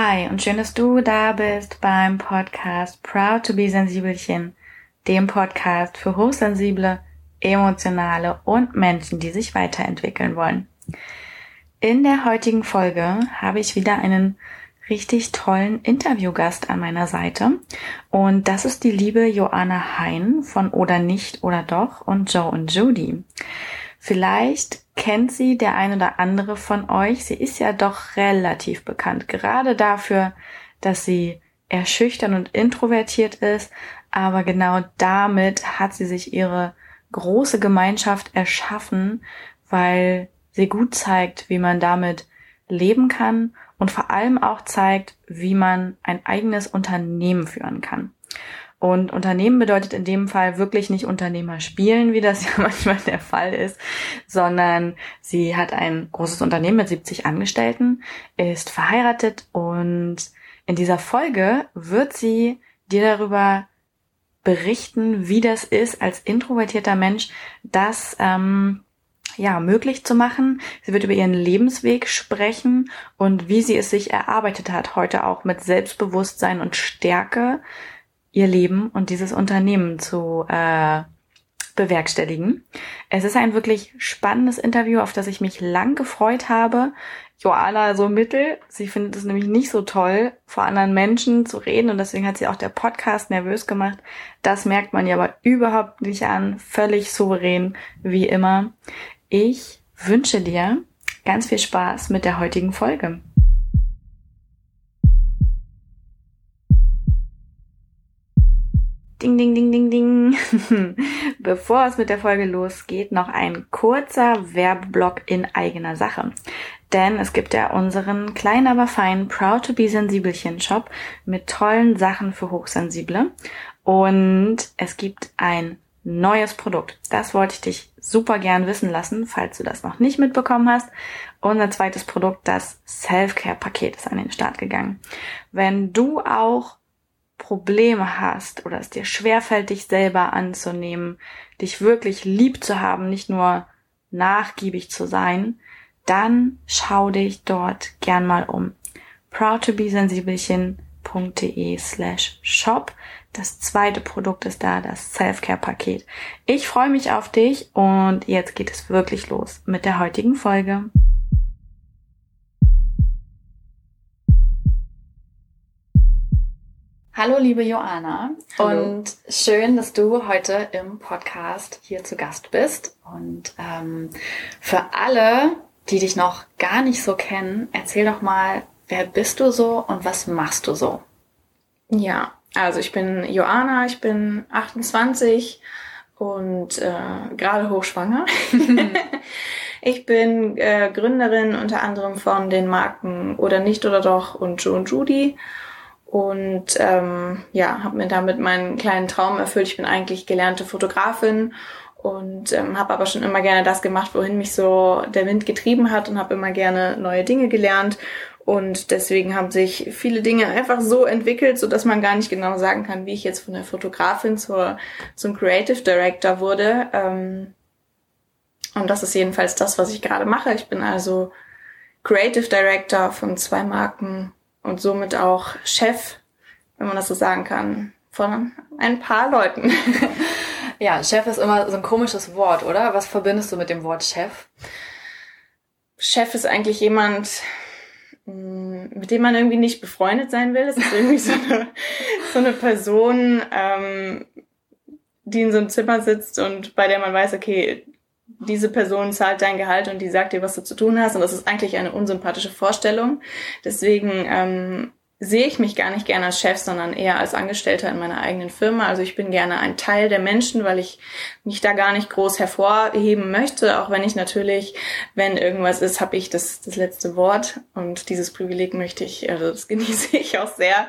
Hi und schön, dass du da bist beim Podcast Proud to be Sensibelchen, dem Podcast für hochsensible, emotionale und Menschen, die sich weiterentwickeln wollen. In der heutigen Folge habe ich wieder einen richtig tollen Interviewgast an meiner Seite und das ist die liebe Joanna Hein von Oder nicht oder doch und Joe und Judy. Vielleicht kennt sie der ein oder andere von euch. Sie ist ja doch relativ bekannt, gerade dafür, dass sie eher und introvertiert ist, aber genau damit hat sie sich ihre große Gemeinschaft erschaffen, weil sie gut zeigt, wie man damit leben kann und vor allem auch zeigt, wie man ein eigenes Unternehmen führen kann. Und Unternehmen bedeutet in dem Fall wirklich nicht Unternehmer spielen, wie das ja manchmal der Fall ist, sondern sie hat ein großes Unternehmen mit 70 Angestellten, ist verheiratet und in dieser Folge wird sie dir darüber berichten, wie das ist, als introvertierter Mensch das ähm, ja möglich zu machen. Sie wird über ihren Lebensweg sprechen und wie sie es sich erarbeitet hat, heute auch mit Selbstbewusstsein und Stärke ihr Leben und dieses Unternehmen zu äh, bewerkstelligen. Es ist ein wirklich spannendes Interview, auf das ich mich lang gefreut habe. Joana so mittel. Sie findet es nämlich nicht so toll, vor anderen Menschen zu reden und deswegen hat sie auch der Podcast nervös gemacht. Das merkt man ja aber überhaupt nicht an. Völlig souverän, wie immer. Ich wünsche dir ganz viel Spaß mit der heutigen Folge. Ding, ding, ding, ding, ding. Bevor es mit der Folge losgeht, noch ein kurzer Werbeblock in eigener Sache. Denn es gibt ja unseren kleinen, aber feinen Proud to be Sensibelchen Shop mit tollen Sachen für Hochsensible. Und es gibt ein neues Produkt. Das wollte ich dich super gern wissen lassen, falls du das noch nicht mitbekommen hast. Unser zweites Produkt, das Self-Care-Paket, ist an den Start gegangen. Wenn du auch Probleme hast oder es dir schwerfällt, dich selber anzunehmen, dich wirklich lieb zu haben, nicht nur nachgiebig zu sein, dann schau dich dort gern mal um. proudtobesensibelchen.de slash shop. Das zweite Produkt ist da, das Self-Care-Paket. Ich freue mich auf dich und jetzt geht es wirklich los mit der heutigen Folge. Hallo, liebe Joanna. Hallo. Und schön, dass du heute im Podcast hier zu Gast bist. Und ähm, für alle, die dich noch gar nicht so kennen, erzähl doch mal, wer bist du so und was machst du so? Ja, also ich bin Joanna, ich bin 28 und äh, gerade hochschwanger. ich bin äh, Gründerin unter anderem von den Marken Oder nicht oder doch und Joe und Judy und ähm, ja, habe mir damit meinen kleinen Traum erfüllt. Ich bin eigentlich gelernte Fotografin und ähm, habe aber schon immer gerne das gemacht, wohin mich so der Wind getrieben hat und habe immer gerne neue Dinge gelernt. Und deswegen haben sich viele Dinge einfach so entwickelt, so dass man gar nicht genau sagen kann, wie ich jetzt von der Fotografin zur, zum Creative Director wurde. Ähm, und das ist jedenfalls das, was ich gerade mache. Ich bin also Creative Director von zwei Marken und somit auch Chef, wenn man das so sagen kann, von ein paar Leuten. Ja, Chef ist immer so ein komisches Wort, oder? Was verbindest du mit dem Wort Chef? Chef ist eigentlich jemand, mm, mit dem man irgendwie nicht befreundet sein will. Das ist irgendwie so eine, so eine Person, ähm, die in so einem Zimmer sitzt und bei der man weiß, okay, diese Person zahlt dein Gehalt und die sagt dir, was du zu tun hast. Und das ist eigentlich eine unsympathische Vorstellung. Deswegen ähm, sehe ich mich gar nicht gerne als Chef, sondern eher als Angestellter in meiner eigenen Firma. Also ich bin gerne ein Teil der Menschen, weil ich mich da gar nicht groß hervorheben möchte, auch wenn ich natürlich, wenn irgendwas ist, habe ich das, das letzte Wort und dieses Privileg möchte ich, also das genieße ich auch sehr.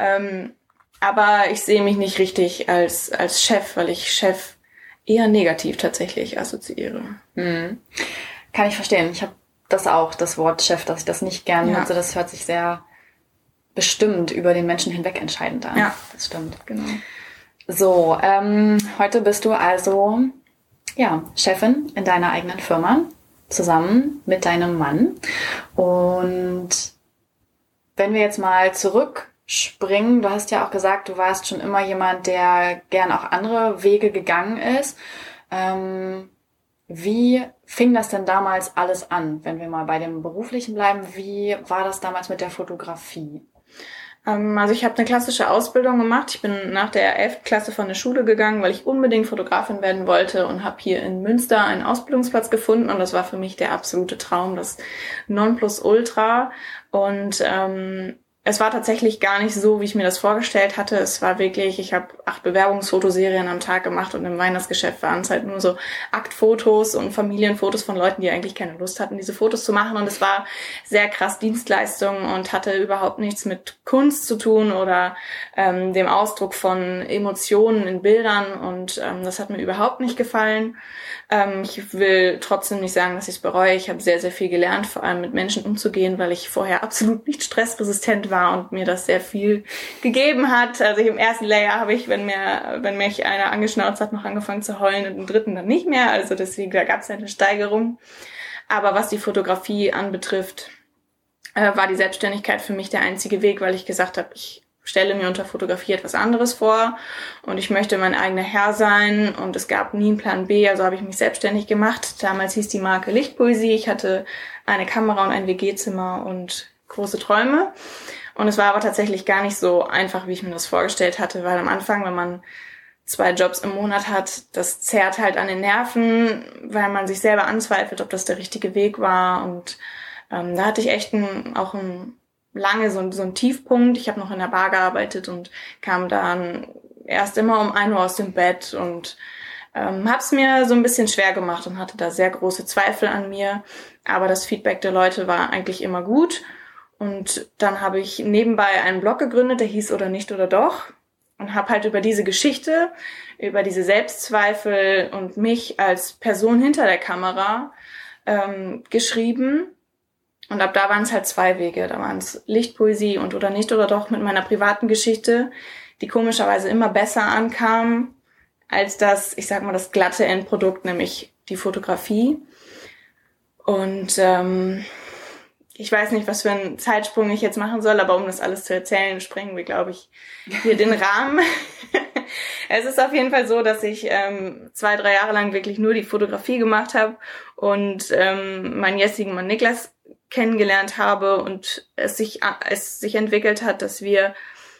Ähm, aber ich sehe mich nicht richtig als, als Chef, weil ich Chef eher negativ tatsächlich assoziiere. Mhm. Kann ich verstehen. Ich habe das auch, das Wort Chef, dass ich das nicht gerne ja. nutze. Das hört sich sehr bestimmt über den Menschen hinweg entscheidend an. Ja, das stimmt, genau. So, ähm, heute bist du also ja Chefin in deiner eigenen Firma zusammen mit deinem Mann und wenn wir jetzt mal zurückspringen, du hast ja auch gesagt, du warst schon immer jemand, der gern auch andere Wege gegangen ist. Ähm, wie fing das denn damals alles an, wenn wir mal bei dem beruflichen bleiben? Wie war das damals mit der Fotografie? Ähm, also ich habe eine klassische Ausbildung gemacht. Ich bin nach der 11. Klasse von der Schule gegangen, weil ich unbedingt Fotografin werden wollte und habe hier in Münster einen Ausbildungsplatz gefunden und das war für mich der absolute Traum, das Nonplusultra. Und ähm, es war tatsächlich gar nicht so, wie ich mir das vorgestellt hatte. Es war wirklich, ich habe acht Bewerbungsfotoserien am Tag gemacht und im Weihnachtsgeschäft waren es halt nur so Aktfotos und Familienfotos von Leuten, die eigentlich keine Lust hatten, diese Fotos zu machen. Und es war sehr krass Dienstleistung und hatte überhaupt nichts mit Kunst zu tun oder ähm, dem Ausdruck von Emotionen in Bildern. Und ähm, das hat mir überhaupt nicht gefallen. Ähm, ich will trotzdem nicht sagen, dass ich es bereue. Ich habe sehr, sehr viel gelernt, vor allem mit Menschen umzugehen, weil ich vorher absolut nicht stressresistent war und mir das sehr viel gegeben hat. Also im ersten Layer habe ich, wenn mir, wenn mich einer angeschnauzt hat, noch angefangen zu heulen und im dritten dann nicht mehr. Also deswegen, da gab es eine Steigerung. Aber was die Fotografie anbetrifft, äh, war die Selbstständigkeit für mich der einzige Weg, weil ich gesagt habe, ich stelle mir unter Fotografie etwas anderes vor und ich möchte mein eigener Herr sein und es gab nie einen Plan B, also habe ich mich selbstständig gemacht. Damals hieß die Marke Lichtpoesie. Ich hatte eine Kamera und ein WG-Zimmer und große Träume. Und es war aber tatsächlich gar nicht so einfach, wie ich mir das vorgestellt hatte, weil am Anfang, wenn man zwei Jobs im Monat hat, das zerrt halt an den Nerven, weil man sich selber anzweifelt, ob das der richtige Weg war. Und ähm, da hatte ich echt ein, auch ein lange so, so ein Tiefpunkt. Ich habe noch in der Bar gearbeitet und kam dann erst immer um ein Uhr aus dem Bett und ähm, habe es mir so ein bisschen schwer gemacht und hatte da sehr große Zweifel an mir. Aber das Feedback der Leute war eigentlich immer gut. Und dann habe ich nebenbei einen Blog gegründet, der hieß oder nicht oder doch. Und habe halt über diese Geschichte, über diese Selbstzweifel und mich als Person hinter der Kamera ähm, geschrieben und ab da waren es halt zwei Wege. Da waren es Lichtpoesie und oder nicht oder doch mit meiner privaten Geschichte, die komischerweise immer besser ankam als das, ich sag mal, das glatte Endprodukt, nämlich die Fotografie. Und ähm, ich weiß nicht, was für einen Zeitsprung ich jetzt machen soll, aber um das alles zu erzählen, sprengen wir, glaube ich, hier den Rahmen. es ist auf jeden Fall so, dass ich ähm, zwei, drei Jahre lang wirklich nur die Fotografie gemacht habe und ähm, meinen jetzigen Mann Niklas kennengelernt habe und es sich, es sich entwickelt hat, dass wir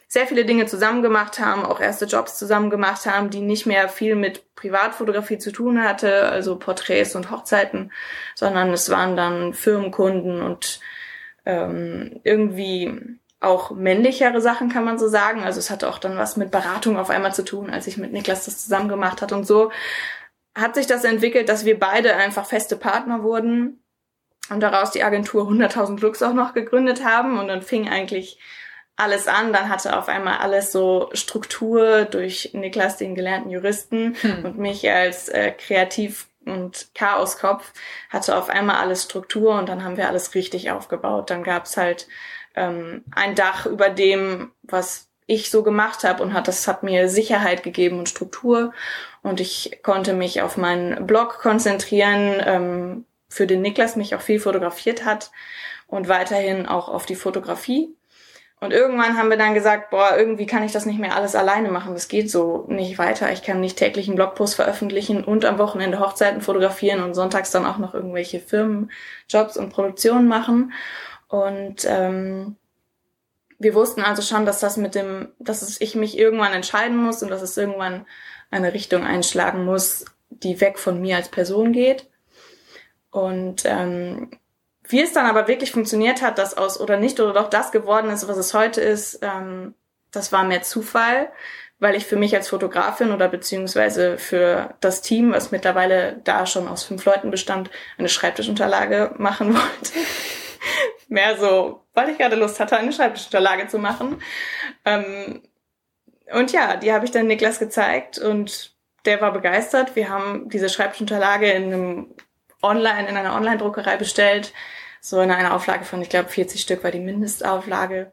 sehr viele Dinge zusammen gemacht haben, auch erste Jobs zusammen gemacht haben, die nicht mehr viel mit Privatfotografie zu tun hatte, also Porträts und Hochzeiten, sondern es waren dann Firmenkunden und ähm, irgendwie auch männlichere Sachen, kann man so sagen. Also es hatte auch dann was mit Beratung auf einmal zu tun, als ich mit Niklas das zusammen gemacht hat. Und so hat sich das entwickelt, dass wir beide einfach feste Partner wurden und daraus die Agentur 100.000 Looks auch noch gegründet haben und dann fing eigentlich alles an. Dann hatte auf einmal alles so Struktur durch Niklas, den gelernten Juristen hm. und mich als äh, Kreativ- und Chaoskopf hatte auf einmal alles Struktur und dann haben wir alles richtig aufgebaut. Dann gab's halt ähm, ein Dach über dem, was ich so gemacht habe und hat das hat mir Sicherheit gegeben und Struktur und ich konnte mich auf meinen Blog konzentrieren, ähm, für den Niklas mich auch viel fotografiert hat und weiterhin auch auf die Fotografie. Und irgendwann haben wir dann gesagt, boah, irgendwie kann ich das nicht mehr alles alleine machen. Das geht so nicht weiter. Ich kann nicht täglich einen Blogpost veröffentlichen und am Wochenende Hochzeiten fotografieren und sonntags dann auch noch irgendwelche Firmenjobs und Produktionen machen. Und ähm, wir wussten also schon, dass das mit dem, dass ich mich irgendwann entscheiden muss und dass es irgendwann eine Richtung einschlagen muss, die weg von mir als Person geht. Und ähm, wie es dann aber wirklich funktioniert hat, dass aus oder nicht oder doch das geworden ist, was es heute ist, ähm, das war mehr Zufall, weil ich für mich als Fotografin oder beziehungsweise für das Team, was mittlerweile da schon aus fünf Leuten bestand, eine Schreibtischunterlage machen wollte. mehr so, weil ich gerade Lust hatte, eine Schreibtischunterlage zu machen. Ähm, und ja, die habe ich dann Niklas gezeigt und der war begeistert. Wir haben diese Schreibtischunterlage in einem online in einer Online-Druckerei bestellt. So in einer Auflage von, ich glaube, 40 Stück war die Mindestauflage.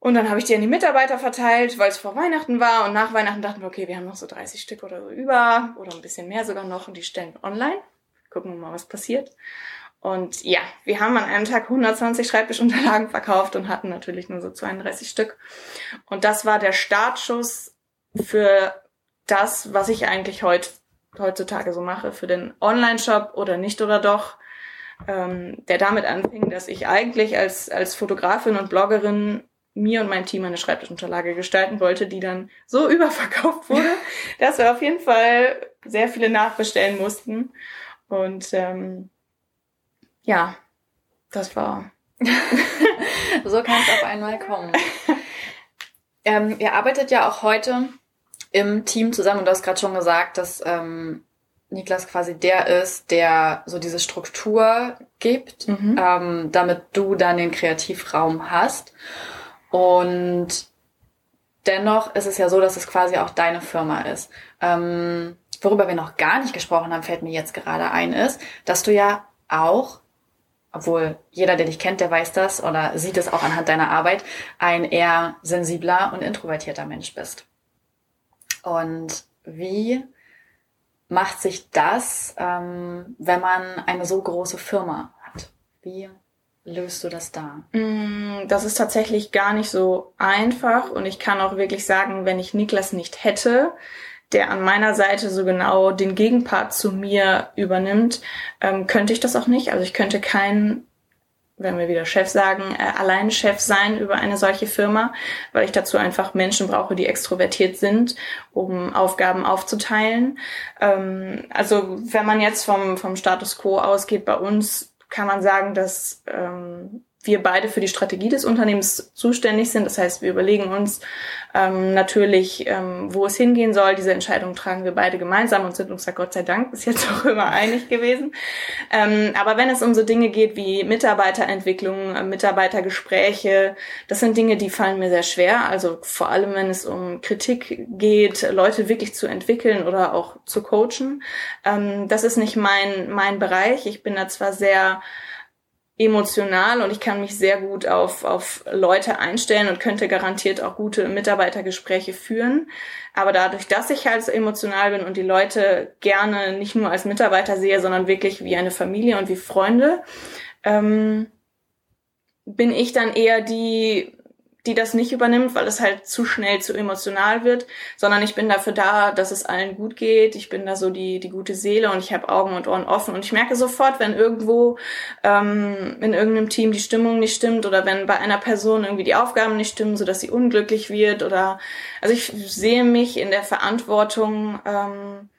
Und dann habe ich die an die Mitarbeiter verteilt, weil es vor Weihnachten war. Und nach Weihnachten dachten wir, okay, wir haben noch so 30 Stück oder so über oder ein bisschen mehr sogar noch und die stellen online. Gucken wir mal, was passiert. Und ja, wir haben an einem Tag 120 Schreibtischunterlagen verkauft und hatten natürlich nur so 32 Stück. Und das war der Startschuss für das, was ich eigentlich heut, heutzutage so mache, für den Online-Shop oder nicht oder doch, ähm, der damit anfing, dass ich eigentlich als, als Fotografin und Bloggerin mir und mein Team eine Schreibtischunterlage gestalten wollte, die dann so überverkauft wurde, dass wir auf jeden Fall sehr viele nachbestellen mussten. Und ähm, ja, das war. so kann es auf einmal kommen. Ähm, ihr arbeitet ja auch heute im Team zusammen und du hast gerade schon gesagt, dass ähm, Niklas quasi der ist, der so diese Struktur gibt, mhm. ähm, damit du dann den Kreativraum hast. Und dennoch ist es ja so, dass es quasi auch deine Firma ist. Ähm, worüber wir noch gar nicht gesprochen haben, fällt mir jetzt gerade ein, ist, dass du ja auch obwohl jeder, der dich kennt, der weiß das oder sieht es auch anhand deiner Arbeit, ein eher sensibler und introvertierter Mensch bist. Und wie macht sich das, ähm, wenn man eine so große Firma hat? Wie löst du das da? Mm, das ist tatsächlich gar nicht so einfach und ich kann auch wirklich sagen, wenn ich Niklas nicht hätte, der an meiner Seite so genau den Gegenpart zu mir übernimmt, ähm, könnte ich das auch nicht. Also ich könnte kein, wenn wir wieder Chef sagen, äh, allein Chef sein über eine solche Firma, weil ich dazu einfach Menschen brauche, die extrovertiert sind, um Aufgaben aufzuteilen. Ähm, also wenn man jetzt vom, vom Status quo ausgeht bei uns, kann man sagen, dass ähm, wir beide für die Strategie des Unternehmens zuständig sind. Das heißt, wir überlegen uns ähm, natürlich, ähm, wo es hingehen soll. Diese Entscheidung tragen wir beide gemeinsam und sind uns da Gott sei Dank bis jetzt auch immer einig gewesen. Ähm, aber wenn es um so Dinge geht wie Mitarbeiterentwicklung, äh, Mitarbeitergespräche, das sind Dinge, die fallen mir sehr schwer. Also vor allem, wenn es um Kritik geht, Leute wirklich zu entwickeln oder auch zu coachen. Ähm, das ist nicht mein, mein Bereich. Ich bin da zwar sehr emotional und ich kann mich sehr gut auf, auf Leute einstellen und könnte garantiert auch gute Mitarbeitergespräche führen. Aber dadurch, dass ich halt so emotional bin und die Leute gerne nicht nur als Mitarbeiter sehe, sondern wirklich wie eine Familie und wie Freunde, ähm, bin ich dann eher die die das nicht übernimmt, weil es halt zu schnell zu emotional wird, sondern ich bin dafür da, dass es allen gut geht. Ich bin da so die, die gute Seele und ich habe Augen und Ohren offen und ich merke sofort, wenn irgendwo ähm, in irgendeinem Team die Stimmung nicht stimmt oder wenn bei einer Person irgendwie die Aufgaben nicht stimmen, so dass sie unglücklich wird oder also ich sehe mich in der Verantwortung, ähm,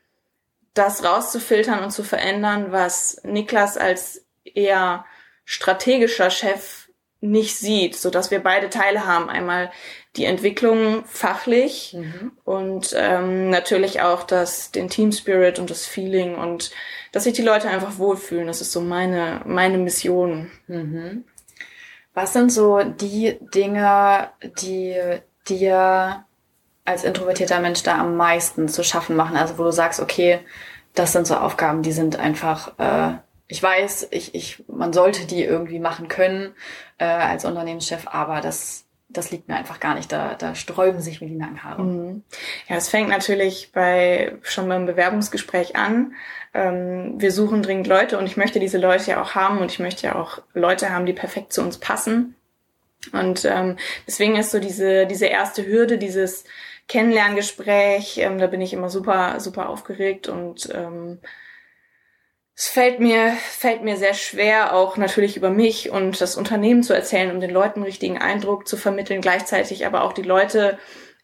das rauszufiltern und zu verändern, was Niklas als eher strategischer Chef nicht sieht, so dass wir beide Teile haben. Einmal die Entwicklung fachlich mhm. und ähm, natürlich auch das, den Team Spirit und das Feeling und dass sich die Leute einfach wohlfühlen. Das ist so meine, meine Mission. Mhm. Was sind so die Dinge, die dir als introvertierter Mensch da am meisten zu schaffen machen? Also wo du sagst, okay, das sind so Aufgaben, die sind einfach äh, ich weiß, ich, ich, man sollte die irgendwie machen können äh, als Unternehmenschef, aber das, das liegt mir einfach gar nicht. Da, da sträuben sich mir die Nackenhaare. Mhm. Ja, es fängt natürlich bei schon beim Bewerbungsgespräch an. Ähm, wir suchen dringend Leute und ich möchte diese Leute ja auch haben und ich möchte ja auch Leute haben, die perfekt zu uns passen. Und ähm, deswegen ist so diese, diese erste Hürde, dieses Kennenlerngespräch, ähm, da bin ich immer super, super aufgeregt und ähm, es fällt mir, fällt mir sehr schwer, auch natürlich über mich und das Unternehmen zu erzählen, um den Leuten einen richtigen Eindruck zu vermitteln, gleichzeitig aber auch die Leute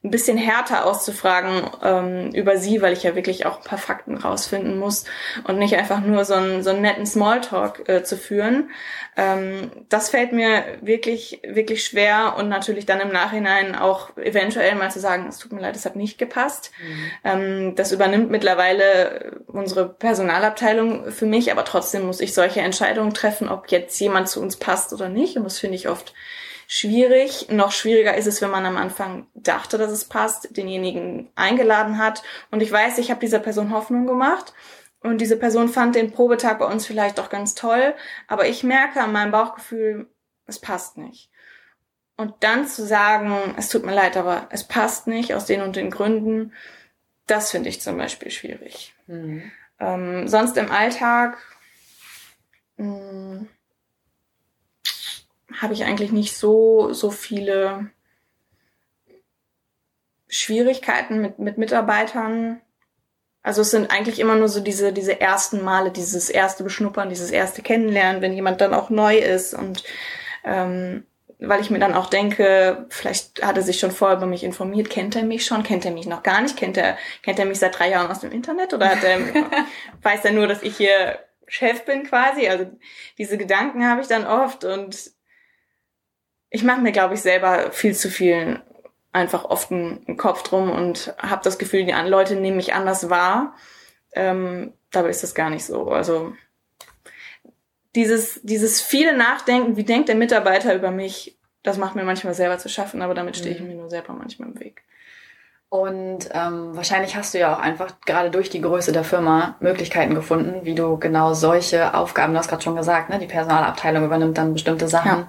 ein bisschen härter auszufragen ähm, über sie, weil ich ja wirklich auch ein paar Fakten rausfinden muss und nicht einfach nur so einen, so einen netten Smalltalk äh, zu führen. Ähm, das fällt mir wirklich, wirklich schwer und natürlich dann im Nachhinein auch eventuell mal zu sagen, es tut mir leid, es hat nicht gepasst. Mhm. Ähm, das übernimmt mittlerweile unsere Personalabteilung für mich, aber trotzdem muss ich solche Entscheidungen treffen, ob jetzt jemand zu uns passt oder nicht. Und das finde ich oft schwierig. Noch schwieriger ist es, wenn man am Anfang dachte, dass es passt, denjenigen eingeladen hat. Und ich weiß, ich habe dieser Person Hoffnung gemacht. Und diese Person fand den Probetag bei uns vielleicht auch ganz toll. Aber ich merke an meinem Bauchgefühl, es passt nicht. Und dann zu sagen, es tut mir leid, aber es passt nicht aus den und den Gründen, das finde ich zum Beispiel schwierig. Mhm. Ähm, sonst im Alltag hm, habe ich eigentlich nicht so, so viele Schwierigkeiten mit, mit Mitarbeitern. Also es sind eigentlich immer nur so diese, diese ersten Male, dieses erste Beschnuppern, dieses erste Kennenlernen, wenn jemand dann auch neu ist. Und ähm, weil ich mir dann auch denke, vielleicht hat er sich schon vorher über mich informiert, kennt er mich schon, kennt er mich noch gar nicht, kennt er, kennt er mich seit drei Jahren aus dem Internet? Oder hat er, weiß er nur, dass ich hier Chef bin quasi? Also diese Gedanken habe ich dann oft. Und ich mache mir, glaube ich, selber viel zu viel einfach oft einen, Kopf drum und habe das Gefühl, die Leute nehmen mich anders wahr. Ähm, dabei ist das gar nicht so. Also dieses, dieses viele Nachdenken, wie denkt der Mitarbeiter über mich, das macht mir manchmal selber zu schaffen, aber damit stehe ich mhm. mir nur selber manchmal im Weg. Und ähm, wahrscheinlich hast du ja auch einfach gerade durch die Größe der Firma Möglichkeiten gefunden, wie du genau solche Aufgaben, du hast gerade schon gesagt, ne, die Personalabteilung übernimmt dann bestimmte Sachen,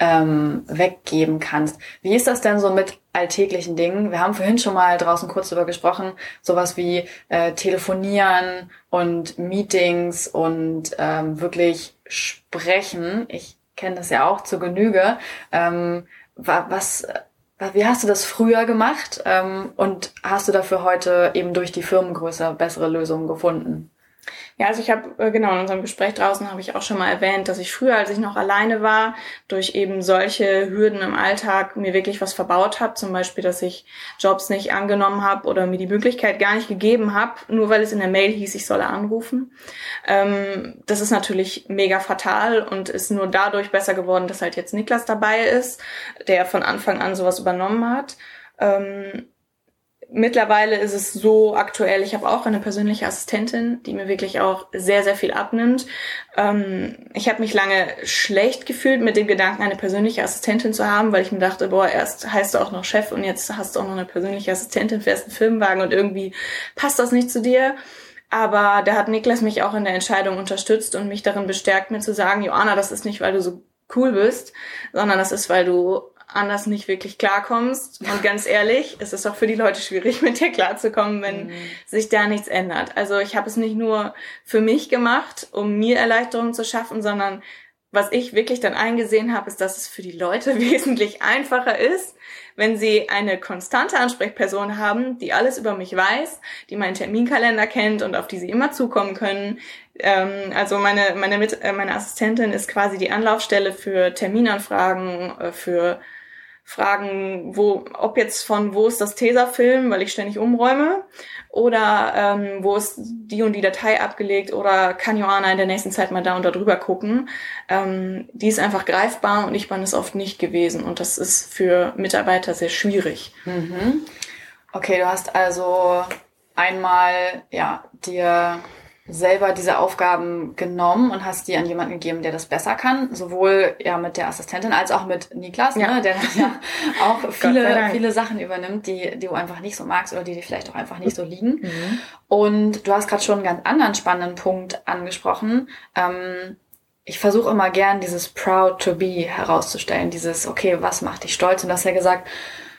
ja. ähm, weggeben kannst. Wie ist das denn so mit alltäglichen Dingen? Wir haben vorhin schon mal draußen kurz darüber gesprochen, sowas wie äh, Telefonieren und Meetings und ähm, wirklich sprechen. Ich kenne das ja auch zu Genüge. Ähm, was wie hast du das früher gemacht ähm, und hast du dafür heute eben durch die Firmengröße bessere Lösungen gefunden? Ja, also ich habe, äh, genau, in unserem Gespräch draußen habe ich auch schon mal erwähnt, dass ich früher, als ich noch alleine war, durch eben solche Hürden im Alltag mir wirklich was verbaut habe. Zum Beispiel, dass ich Jobs nicht angenommen habe oder mir die Möglichkeit gar nicht gegeben habe, nur weil es in der Mail hieß, ich solle anrufen. Ähm, das ist natürlich mega fatal und ist nur dadurch besser geworden, dass halt jetzt Niklas dabei ist, der von Anfang an sowas übernommen hat. Ähm, Mittlerweile ist es so aktuell, ich habe auch eine persönliche Assistentin, die mir wirklich auch sehr, sehr viel abnimmt. Ähm, ich habe mich lange schlecht gefühlt mit dem Gedanken, eine persönliche Assistentin zu haben, weil ich mir dachte, boah, erst heißt du auch noch Chef und jetzt hast du auch noch eine persönliche Assistentin, fährst einen Firmenwagen und irgendwie passt das nicht zu dir. Aber da hat Niklas mich auch in der Entscheidung unterstützt und mich darin bestärkt, mir zu sagen, Joanna, das ist nicht, weil du so cool bist, sondern das ist, weil du anders nicht wirklich klarkommst. Und ganz ehrlich, es ist auch für die Leute schwierig, mit dir klarzukommen, wenn mhm. sich da nichts ändert. Also ich habe es nicht nur für mich gemacht, um mir Erleichterung zu schaffen, sondern was ich wirklich dann eingesehen habe, ist, dass es für die Leute wesentlich einfacher ist, wenn sie eine konstante Ansprechperson haben, die alles über mich weiß, die meinen Terminkalender kennt und auf die sie immer zukommen können. Ähm, also meine, meine, äh, meine Assistentin ist quasi die Anlaufstelle für Terminanfragen, äh, für fragen, wo, ob jetzt von wo ist das Tesafilm, weil ich ständig umräume, oder ähm, wo ist die und die Datei abgelegt oder kann Joanna in der nächsten Zeit mal da und da drüber gucken. Ähm, die ist einfach greifbar und ich bin es oft nicht gewesen und das ist für Mitarbeiter sehr schwierig. Mhm. Okay, du hast also einmal ja dir selber diese Aufgaben genommen und hast die an jemanden gegeben, der das besser kann, sowohl ja mit der Assistentin als auch mit Niklas, ja. ne, der ja auch viele viele Sachen übernimmt, die die du einfach nicht so magst oder die dir vielleicht auch einfach nicht so liegen. Mhm. Und du hast gerade schon einen ganz anderen spannenden Punkt angesprochen. Ähm, ich versuche immer gern dieses proud to be herauszustellen, dieses okay, was macht dich stolz? Und du hast ja gesagt,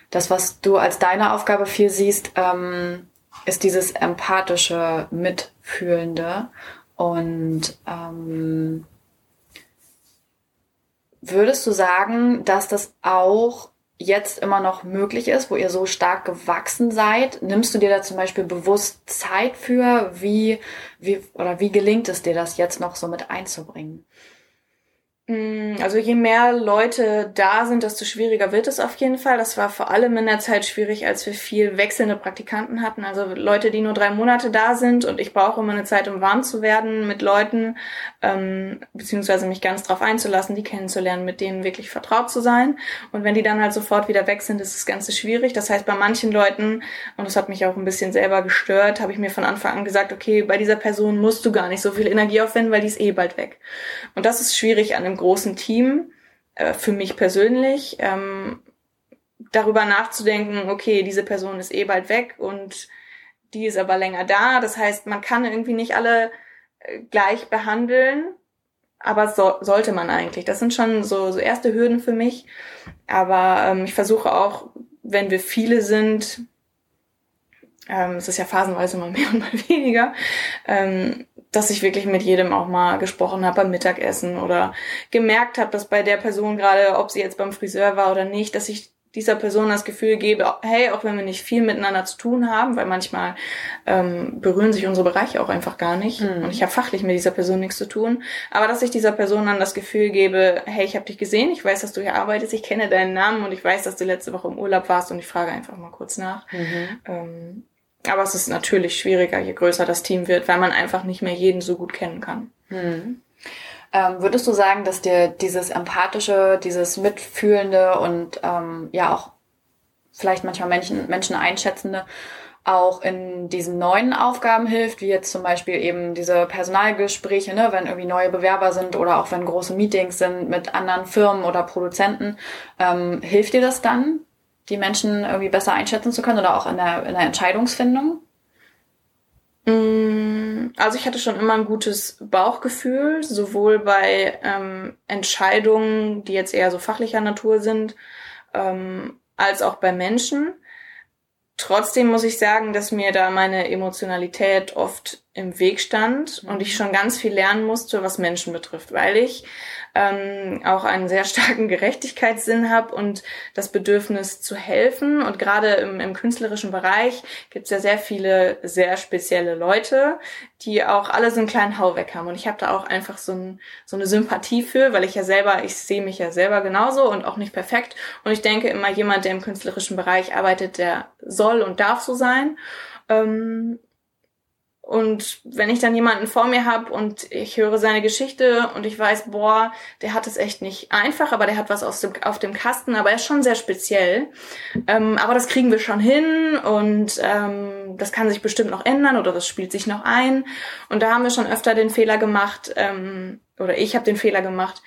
das was du als deine Aufgabe viel siehst. Ähm, ist dieses empathische, mitfühlende und ähm, würdest du sagen, dass das auch jetzt immer noch möglich ist, wo ihr so stark gewachsen seid? Nimmst du dir da zum Beispiel bewusst Zeit für? Wie, wie, oder wie gelingt es dir, das jetzt noch so mit einzubringen? Mm, also je mehr Leute da sind, desto schwieriger wird es auf jeden Fall. Das war vor allem in der Zeit schwierig, als wir viel wechselnde Praktikanten hatten. Also Leute, die nur drei Monate da sind und ich brauche immer eine Zeit, um warm zu werden mit Leuten, ähm, beziehungsweise mich ganz drauf einzulassen, die kennenzulernen, mit denen wirklich vertraut zu sein. Und wenn die dann halt sofort wieder weg sind, ist das Ganze schwierig. Das heißt, bei manchen Leuten, und das hat mich auch ein bisschen selber gestört, habe ich mir von Anfang an gesagt, okay, bei dieser Person musst du gar nicht so viel Energie aufwenden, weil die ist eh bald weg. Und das ist schwierig an großen Team, äh, für mich persönlich, ähm, darüber nachzudenken, okay, diese Person ist eh bald weg und die ist aber länger da. Das heißt, man kann irgendwie nicht alle äh, gleich behandeln, aber so, sollte man eigentlich. Das sind schon so, so erste Hürden für mich. Aber ähm, ich versuche auch, wenn wir viele sind, ähm, es ist ja phasenweise mal mehr und mal weniger, ähm, dass ich wirklich mit jedem auch mal gesprochen habe beim Mittagessen oder gemerkt habe, dass bei der Person gerade, ob sie jetzt beim Friseur war oder nicht, dass ich dieser Person das Gefühl gebe, hey, auch wenn wir nicht viel miteinander zu tun haben, weil manchmal ähm, berühren sich unsere Bereiche auch einfach gar nicht mhm. und ich habe fachlich mit dieser Person nichts zu tun, aber dass ich dieser Person dann das Gefühl gebe, hey, ich habe dich gesehen, ich weiß, dass du hier arbeitest, ich kenne deinen Namen und ich weiß, dass du letzte Woche im Urlaub warst und ich frage einfach mal kurz nach. Mhm. Ähm, aber es ist natürlich schwieriger, je größer das Team wird, weil man einfach nicht mehr jeden so gut kennen kann. Mhm. Ähm, würdest du sagen, dass dir dieses empathische, dieses mitfühlende und ähm, ja auch vielleicht manchmal Menschen, Menschen einschätzende auch in diesen neuen Aufgaben hilft, wie jetzt zum Beispiel eben diese Personalgespräche, ne, wenn irgendwie neue Bewerber sind oder auch wenn große Meetings sind mit anderen Firmen oder Produzenten. Ähm, hilft dir das dann, die Menschen irgendwie besser einschätzen zu können oder auch in der, in der Entscheidungsfindung? Mm, also ich hatte schon immer ein gutes Bauchgefühl, sowohl bei ähm, Entscheidungen, die jetzt eher so fachlicher Natur sind, ähm, als auch bei Menschen. Trotzdem muss ich sagen, dass mir da meine Emotionalität oft im Weg stand und ich schon ganz viel lernen musste, was Menschen betrifft, weil ich ähm, auch einen sehr starken Gerechtigkeitssinn habe und das Bedürfnis zu helfen. Und gerade im, im künstlerischen Bereich gibt es ja sehr viele sehr spezielle Leute, die auch alle so einen kleinen Hau weg haben. Und ich habe da auch einfach so, ein, so eine Sympathie für, weil ich ja selber, ich sehe mich ja selber genauso und auch nicht perfekt. Und ich denke immer, jemand, der im künstlerischen Bereich arbeitet, der soll und darf so sein. Ähm, und wenn ich dann jemanden vor mir habe und ich höre seine Geschichte und ich weiß, boah, der hat es echt nicht einfach, aber der hat was aus dem, auf dem Kasten, aber er ist schon sehr speziell. Ähm, aber das kriegen wir schon hin und ähm, das kann sich bestimmt noch ändern oder das spielt sich noch ein. Und da haben wir schon öfter den Fehler gemacht, ähm, oder ich habe den Fehler gemacht,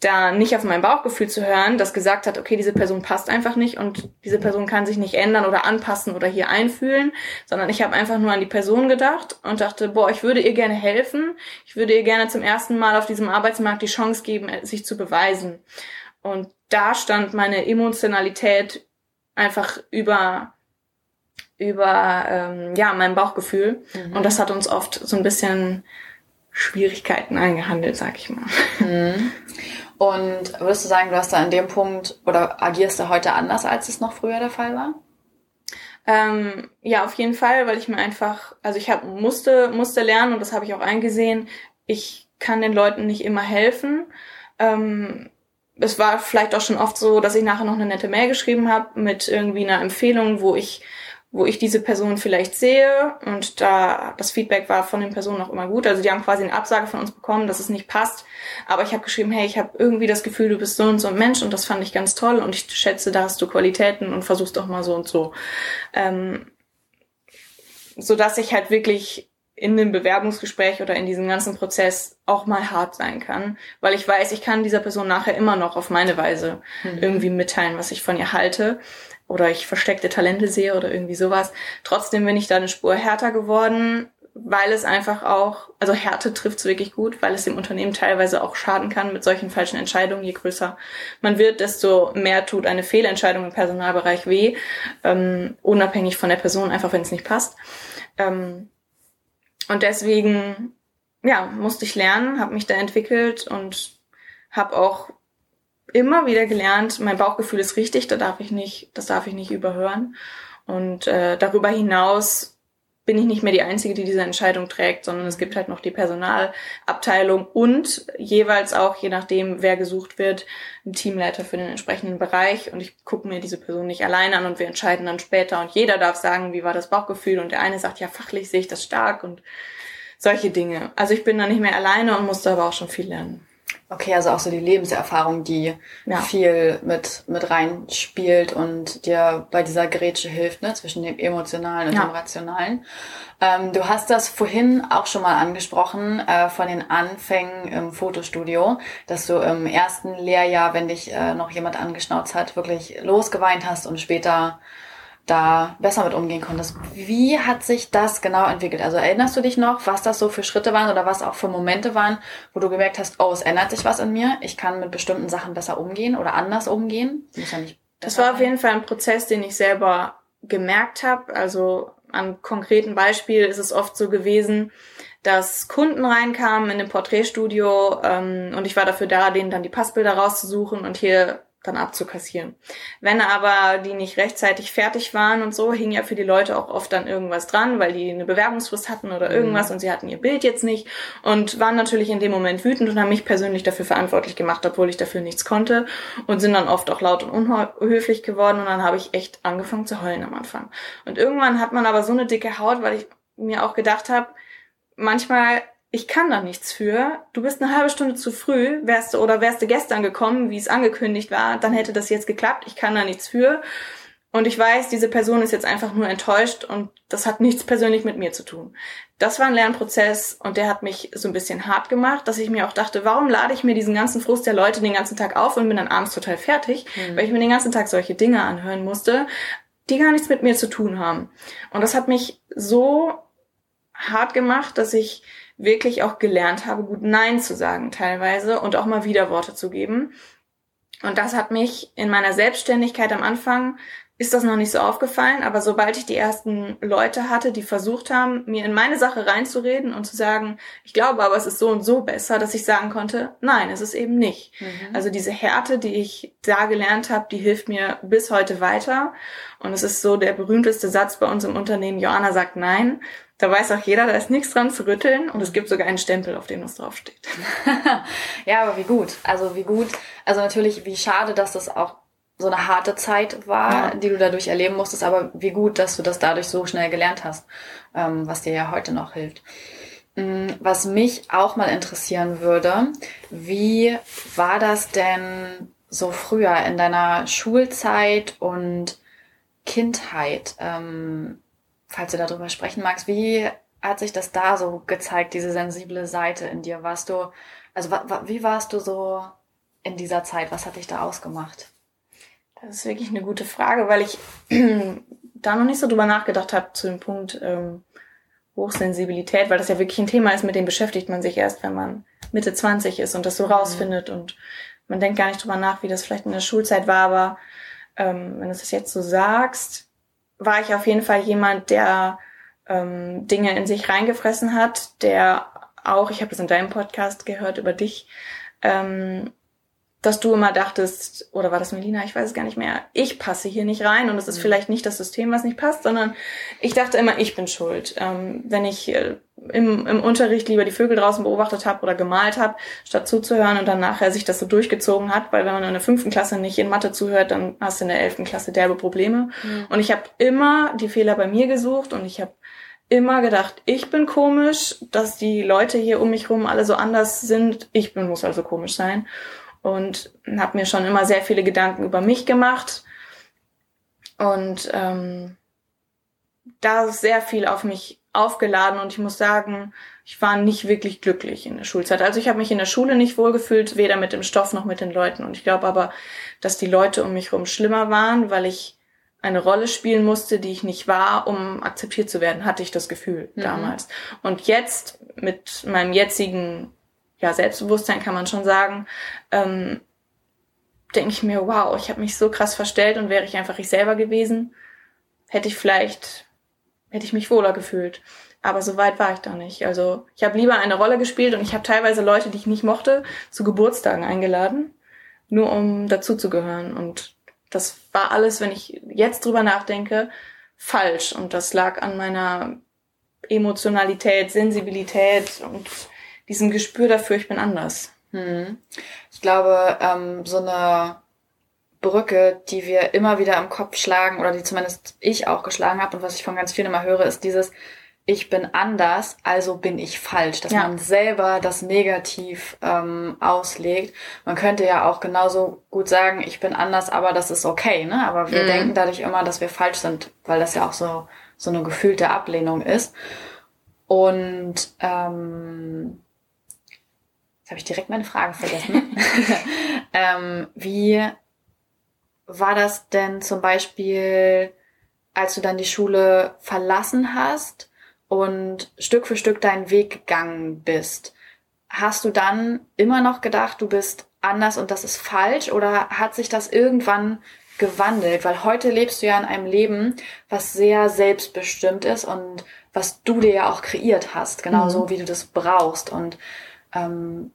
da nicht auf mein Bauchgefühl zu hören, das gesagt hat, okay, diese Person passt einfach nicht und diese Person kann sich nicht ändern oder anpassen oder hier einfühlen, sondern ich habe einfach nur an die Person gedacht und dachte, boah, ich würde ihr gerne helfen, ich würde ihr gerne zum ersten Mal auf diesem Arbeitsmarkt die Chance geben, sich zu beweisen. Und da stand meine Emotionalität einfach über über ähm, ja mein Bauchgefühl mhm. und das hat uns oft so ein bisschen Schwierigkeiten eingehandelt, sag ich mal. Mhm. Und würdest du sagen, du hast da an dem Punkt oder agierst du heute anders, als es noch früher der Fall war? Ähm, ja, auf jeden Fall, weil ich mir einfach, also ich hab, musste, musste lernen und das habe ich auch eingesehen, ich kann den Leuten nicht immer helfen. Ähm, es war vielleicht auch schon oft so, dass ich nachher noch eine nette Mail geschrieben habe mit irgendwie einer Empfehlung, wo ich wo ich diese Person vielleicht sehe und da das Feedback war von den Personen auch immer gut. Also die haben quasi eine Absage von uns bekommen, dass es nicht passt. Aber ich habe geschrieben, hey, ich habe irgendwie das Gefühl, du bist so und so ein Mensch und das fand ich ganz toll und ich schätze, da hast du Qualitäten und versuchst doch mal so und so. Ähm, so dass ich halt wirklich in dem Bewerbungsgespräch oder in diesem ganzen Prozess auch mal hart sein kann, weil ich weiß, ich kann dieser Person nachher immer noch auf meine Weise mhm. irgendwie mitteilen, was ich von ihr halte oder ich versteckte Talente sehe oder irgendwie sowas. Trotzdem bin ich da eine Spur härter geworden, weil es einfach auch, also Härte trifft es wirklich gut, weil es dem Unternehmen teilweise auch schaden kann mit solchen falschen Entscheidungen. Je größer man wird, desto mehr tut eine Fehlentscheidung im Personalbereich weh, ähm, unabhängig von der Person, einfach wenn es nicht passt. Ähm, und deswegen, ja, musste ich lernen, habe mich da entwickelt und habe auch immer wieder gelernt, mein Bauchgefühl ist richtig, da darf ich nicht, das darf ich nicht überhören. Und äh, darüber hinaus bin ich nicht mehr die Einzige, die diese Entscheidung trägt, sondern es gibt halt noch die Personalabteilung und jeweils auch, je nachdem, wer gesucht wird, ein Teamleiter für den entsprechenden Bereich. Und ich gucke mir diese Person nicht alleine an und wir entscheiden dann später. Und jeder darf sagen, wie war das Bauchgefühl. Und der eine sagt, ja, fachlich sehe ich das stark und solche Dinge. Also ich bin da nicht mehr alleine und musste aber auch schon viel lernen. Okay, also auch so die Lebenserfahrung, die ja. viel mit, mit reinspielt und dir bei dieser Grätsche hilft, ne, zwischen dem Emotionalen und ja. dem Rationalen. Ähm, du hast das vorhin auch schon mal angesprochen, äh, von den Anfängen im Fotostudio, dass du im ersten Lehrjahr, wenn dich äh, noch jemand angeschnauzt hat, wirklich losgeweint hast und später da besser mit umgehen konntest. Wie hat sich das genau entwickelt? Also erinnerst du dich noch, was das so für Schritte waren oder was auch für Momente waren, wo du gemerkt hast, oh, es ändert sich was in mir, ich kann mit bestimmten Sachen besser umgehen oder anders umgehen? Muss ja nicht das war auf jeden Fall ein Prozess, den ich selber gemerkt habe. Also an konkreten Beispiel ist es oft so gewesen, dass Kunden reinkamen in dem Porträtstudio ähm, und ich war dafür da, denen dann die Passbilder rauszusuchen und hier dann abzukassieren. Wenn aber die nicht rechtzeitig fertig waren und so, hing ja für die Leute auch oft dann irgendwas dran, weil die eine Bewerbungsfrist hatten oder irgendwas mhm. und sie hatten ihr Bild jetzt nicht und waren natürlich in dem Moment wütend und haben mich persönlich dafür verantwortlich gemacht, obwohl ich dafür nichts konnte und sind dann oft auch laut und unhöflich geworden und dann habe ich echt angefangen zu heulen am Anfang. Und irgendwann hat man aber so eine dicke Haut, weil ich mir auch gedacht habe, manchmal ich kann da nichts für. Du bist eine halbe Stunde zu früh, wärst du oder wärst du gestern gekommen, wie es angekündigt war, dann hätte das jetzt geklappt. Ich kann da nichts für. Und ich weiß, diese Person ist jetzt einfach nur enttäuscht und das hat nichts persönlich mit mir zu tun. Das war ein Lernprozess und der hat mich so ein bisschen hart gemacht, dass ich mir auch dachte, warum lade ich mir diesen ganzen Frust der Leute den ganzen Tag auf und bin dann abends total fertig, mhm. weil ich mir den ganzen Tag solche Dinge anhören musste, die gar nichts mit mir zu tun haben. Und das hat mich so hart gemacht, dass ich wirklich auch gelernt habe, gut Nein zu sagen teilweise und auch mal Widerworte zu geben. Und das hat mich in meiner Selbstständigkeit am Anfang ist das noch nicht so aufgefallen, aber sobald ich die ersten Leute hatte, die versucht haben, mir in meine Sache reinzureden und zu sagen, ich glaube aber, es ist so und so besser, dass ich sagen konnte, nein, es ist eben nicht. Mhm. Also diese Härte, die ich da gelernt habe, die hilft mir bis heute weiter. Und es ist so der berühmteste Satz bei uns im Unternehmen, Joanna sagt nein. Da weiß auch jeder, da ist nichts dran zu rütteln und es gibt sogar einen Stempel, auf dem das draufsteht. ja, aber wie gut. Also wie gut. Also natürlich, wie schade, dass das auch so eine harte Zeit war, ja. die du dadurch erleben musstest, aber wie gut, dass du das dadurch so schnell gelernt hast, ähm, was dir ja heute noch hilft. Mm, was mich auch mal interessieren würde, wie war das denn so früher in deiner Schulzeit und Kindheit? Ähm, falls du darüber sprechen magst, wie hat sich das da so gezeigt, diese sensible Seite in dir? Warst du, also wie warst du so in dieser Zeit? Was hat dich da ausgemacht? Das ist wirklich eine gute Frage, weil ich da noch nicht so drüber nachgedacht habe zu dem Punkt ähm, Hochsensibilität, weil das ja wirklich ein Thema ist, mit dem beschäftigt man sich erst, wenn man Mitte 20 ist und das so mhm. rausfindet und man denkt gar nicht drüber nach, wie das vielleicht in der Schulzeit war, aber ähm, wenn du das jetzt so sagst, war ich auf jeden Fall jemand, der ähm, Dinge in sich reingefressen hat, der auch, ich habe das in deinem Podcast gehört über dich, ähm, dass du immer dachtest, oder war das Melina, ich weiß es gar nicht mehr, ich passe hier nicht rein und es ist mhm. vielleicht nicht das System, was nicht passt, sondern ich dachte immer, ich bin schuld. Ähm, wenn ich äh, im, im Unterricht lieber die Vögel draußen beobachtet habe oder gemalt habe, statt zuzuhören und dann nachher sich das so durchgezogen hat, weil wenn man in der fünften Klasse nicht in Mathe zuhört, dann hast du in der elften Klasse derbe Probleme. Mhm. Und ich habe immer die Fehler bei mir gesucht und ich habe immer gedacht, ich bin komisch, dass die Leute hier um mich rum alle so anders sind. Ich bin, muss also komisch sein und habe mir schon immer sehr viele Gedanken über mich gemacht und ähm, da ist sehr viel auf mich aufgeladen und ich muss sagen, ich war nicht wirklich glücklich in der Schulzeit. Also ich habe mich in der Schule nicht wohlgefühlt, weder mit dem Stoff noch mit den Leuten. Und ich glaube aber, dass die Leute um mich herum schlimmer waren, weil ich eine Rolle spielen musste, die ich nicht war, um akzeptiert zu werden, hatte ich das Gefühl mhm. damals. Und jetzt mit meinem jetzigen ja, Selbstbewusstsein kann man schon sagen, ähm, denke ich mir, wow, ich habe mich so krass verstellt und wäre ich einfach ich selber gewesen, hätte ich vielleicht, hätte ich mich wohler gefühlt. Aber so weit war ich da nicht. Also ich habe lieber eine Rolle gespielt und ich habe teilweise Leute, die ich nicht mochte, zu Geburtstagen eingeladen, nur um dazuzugehören. Und das war alles, wenn ich jetzt drüber nachdenke, falsch. Und das lag an meiner Emotionalität, Sensibilität und diesem Gespür dafür, ich bin anders. Hm. Ich glaube, ähm, so eine Brücke, die wir immer wieder im Kopf schlagen oder die zumindest ich auch geschlagen habe und was ich von ganz vielen immer höre, ist dieses ich bin anders, also bin ich falsch, dass ja. man selber das negativ ähm, auslegt. Man könnte ja auch genauso gut sagen, ich bin anders, aber das ist okay, ne? Aber wir mhm. denken dadurch immer, dass wir falsch sind, weil das ja auch so so eine gefühlte Ablehnung ist. Und ähm, habe ich direkt meine Frage vergessen. ähm, wie war das denn zum Beispiel, als du dann die Schule verlassen hast und Stück für Stück deinen Weg gegangen bist? Hast du dann immer noch gedacht, du bist anders und das ist falsch oder hat sich das irgendwann gewandelt? Weil heute lebst du ja in einem Leben, was sehr selbstbestimmt ist und was du dir ja auch kreiert hast, genauso Mhm. wie du das brauchst. Und ähm,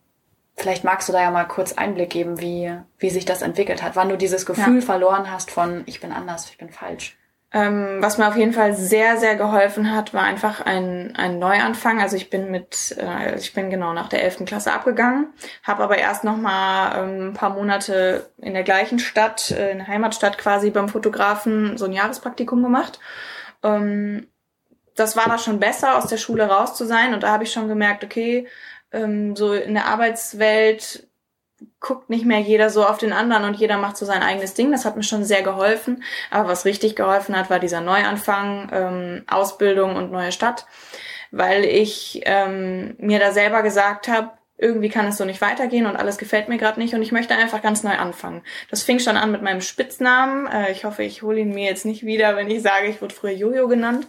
vielleicht magst du da ja mal kurz Einblick geben, wie, wie sich das entwickelt hat, wann du dieses Gefühl verloren hast von ich bin anders, ich bin falsch. Ähm, was mir auf jeden Fall sehr, sehr geholfen hat, war einfach ein, ein Neuanfang. Also ich bin mit, äh, ich bin genau nach der 11. Klasse abgegangen, habe aber erst noch mal ähm, ein paar Monate in der gleichen Stadt, äh, in der Heimatstadt quasi beim Fotografen so ein Jahrespraktikum gemacht. Ähm, das war da schon besser, aus der Schule raus zu sein. Und da habe ich schon gemerkt, okay, ähm, so in der Arbeitswelt guckt nicht mehr jeder so auf den anderen und jeder macht so sein eigenes Ding. Das hat mir schon sehr geholfen. Aber was richtig geholfen hat, war dieser Neuanfang, ähm, Ausbildung und neue Stadt, weil ich ähm, mir da selber gesagt habe, irgendwie kann es so nicht weitergehen und alles gefällt mir gerade nicht und ich möchte einfach ganz neu anfangen. Das fing schon an mit meinem Spitznamen. Äh, ich hoffe, ich hole ihn mir jetzt nicht wieder, wenn ich sage, ich wurde früher Jojo genannt.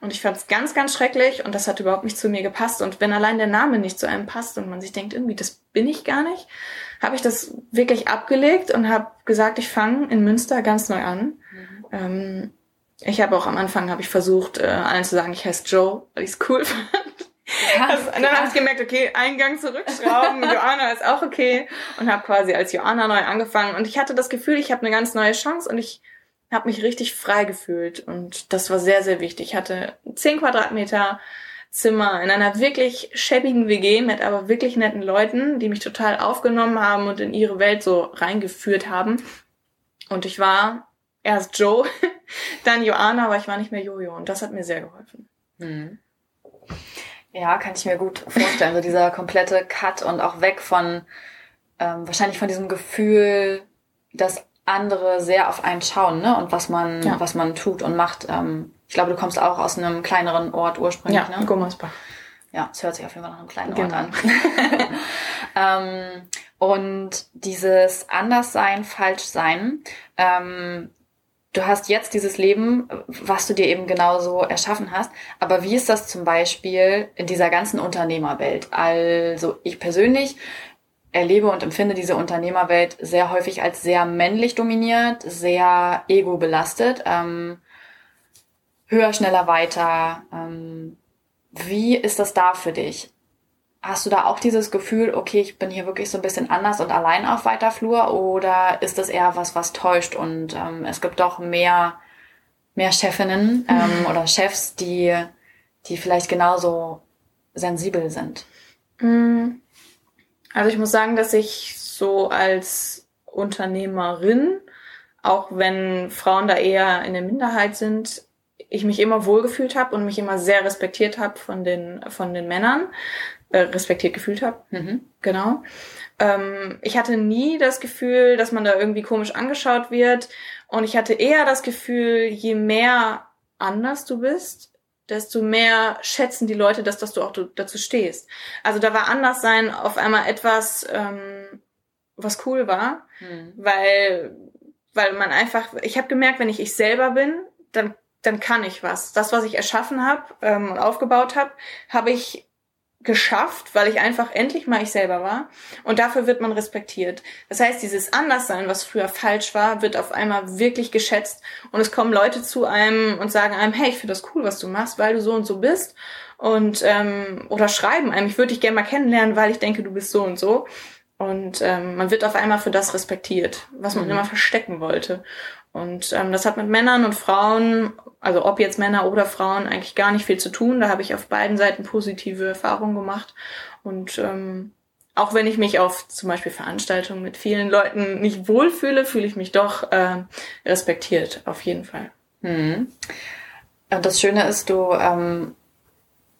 Und ich fand es ganz, ganz schrecklich und das hat überhaupt nicht zu mir gepasst. Und wenn allein der Name nicht zu einem passt und man sich denkt, irgendwie, das bin ich gar nicht, habe ich das wirklich abgelegt und habe gesagt, ich fange in Münster ganz neu an. Ähm, ich habe auch am Anfang habe ich versucht, äh, allen zu sagen, ich heiße Joe, weil ich es cool fand. Also, und dann habe ich gemerkt, okay, Eingang zurückschrauben, Joanna ist auch okay und habe quasi als Joanna neu angefangen und ich hatte das Gefühl, ich habe eine ganz neue Chance und ich habe mich richtig frei gefühlt und das war sehr, sehr wichtig. Ich hatte 10 Quadratmeter Zimmer in einer wirklich schäbigen WG mit aber wirklich netten Leuten, die mich total aufgenommen haben und in ihre Welt so reingeführt haben. Und ich war erst Joe, dann Joanna, aber ich war nicht mehr Jojo und das hat mir sehr geholfen. Mhm. Ja, kann ich mir gut vorstellen. So dieser komplette Cut und auch weg von ähm, wahrscheinlich von diesem Gefühl, dass andere sehr auf einen schauen, ne? Und was man, Ja. was man tut und macht. Ähm, ich glaube, du kommst auch aus einem kleineren Ort ursprünglich, Ja, ne? Gummersbach. Ja, es hört sich auf jeden Fall nach einem kleinen Genau. Ort an. ähm, und dieses Anderssein, Falschsein, ähm, du hast jetzt dieses Leben, was du dir eben genauso erschaffen hast. Aber wie ist das zum Beispiel in dieser ganzen Unternehmerwelt? Also ich persönlich erlebe und empfinde diese Unternehmerwelt sehr häufig als sehr männlich dominiert, sehr ego belastet. Ähm, höher, schneller, weiter. Ähm, wie ist das da für dich? Hast du da auch dieses Gefühl, okay, ich bin hier wirklich so ein bisschen anders und allein auf weiter Flur oder ist das eher was, was täuscht und ähm, es gibt doch mehr, mehr Chefinnen ähm, oder Chefs, die, die vielleicht genauso sensibel sind? Mm, Also ich muss sagen, dass ich so als Unternehmerin, auch wenn Frauen da eher in der Minderheit sind, ich mich immer wohlgefühlt habe und mich immer sehr respektiert habe von den, von den Männern, äh, respektiert gefühlt habe. Mhm. Genau. Ähm, ich hatte nie das Gefühl, dass man da irgendwie komisch angeschaut wird. Und ich hatte eher das Gefühl, je mehr anders du bist, desto mehr schätzen die Leute das, dass du auch dazu stehst. Also da war anders sein auf einmal etwas, ähm, was cool war, Mhm. weil weil man einfach, ich habe gemerkt, wenn ich ich selber bin, dann dann kann ich was. Das, was ich erschaffen habe ähm, und aufgebaut habe, habe ich geschafft, weil ich einfach endlich mal ich selber war. Und dafür wird man respektiert. Das heißt, dieses Anderssein, was früher falsch war, wird auf einmal wirklich geschätzt. Und es kommen Leute zu einem und sagen einem, hey, ich finde das cool, was du machst, weil du so und so bist. Und ähm, oder schreiben einem, ich würde dich gerne mal kennenlernen, weil ich denke, du bist so und so. Und ähm, man wird auf einmal für das respektiert, was man Mhm. immer verstecken wollte. Und ähm, das hat mit Männern und Frauen, also ob jetzt Männer oder Frauen, eigentlich gar nicht viel zu tun. Da habe ich auf beiden Seiten positive Erfahrungen gemacht. Und ähm, auch wenn ich mich auf zum Beispiel Veranstaltungen mit vielen Leuten nicht wohlfühle, fühle ich mich doch äh, respektiert, auf jeden Fall. Mhm. Und das Schöne ist, du ähm,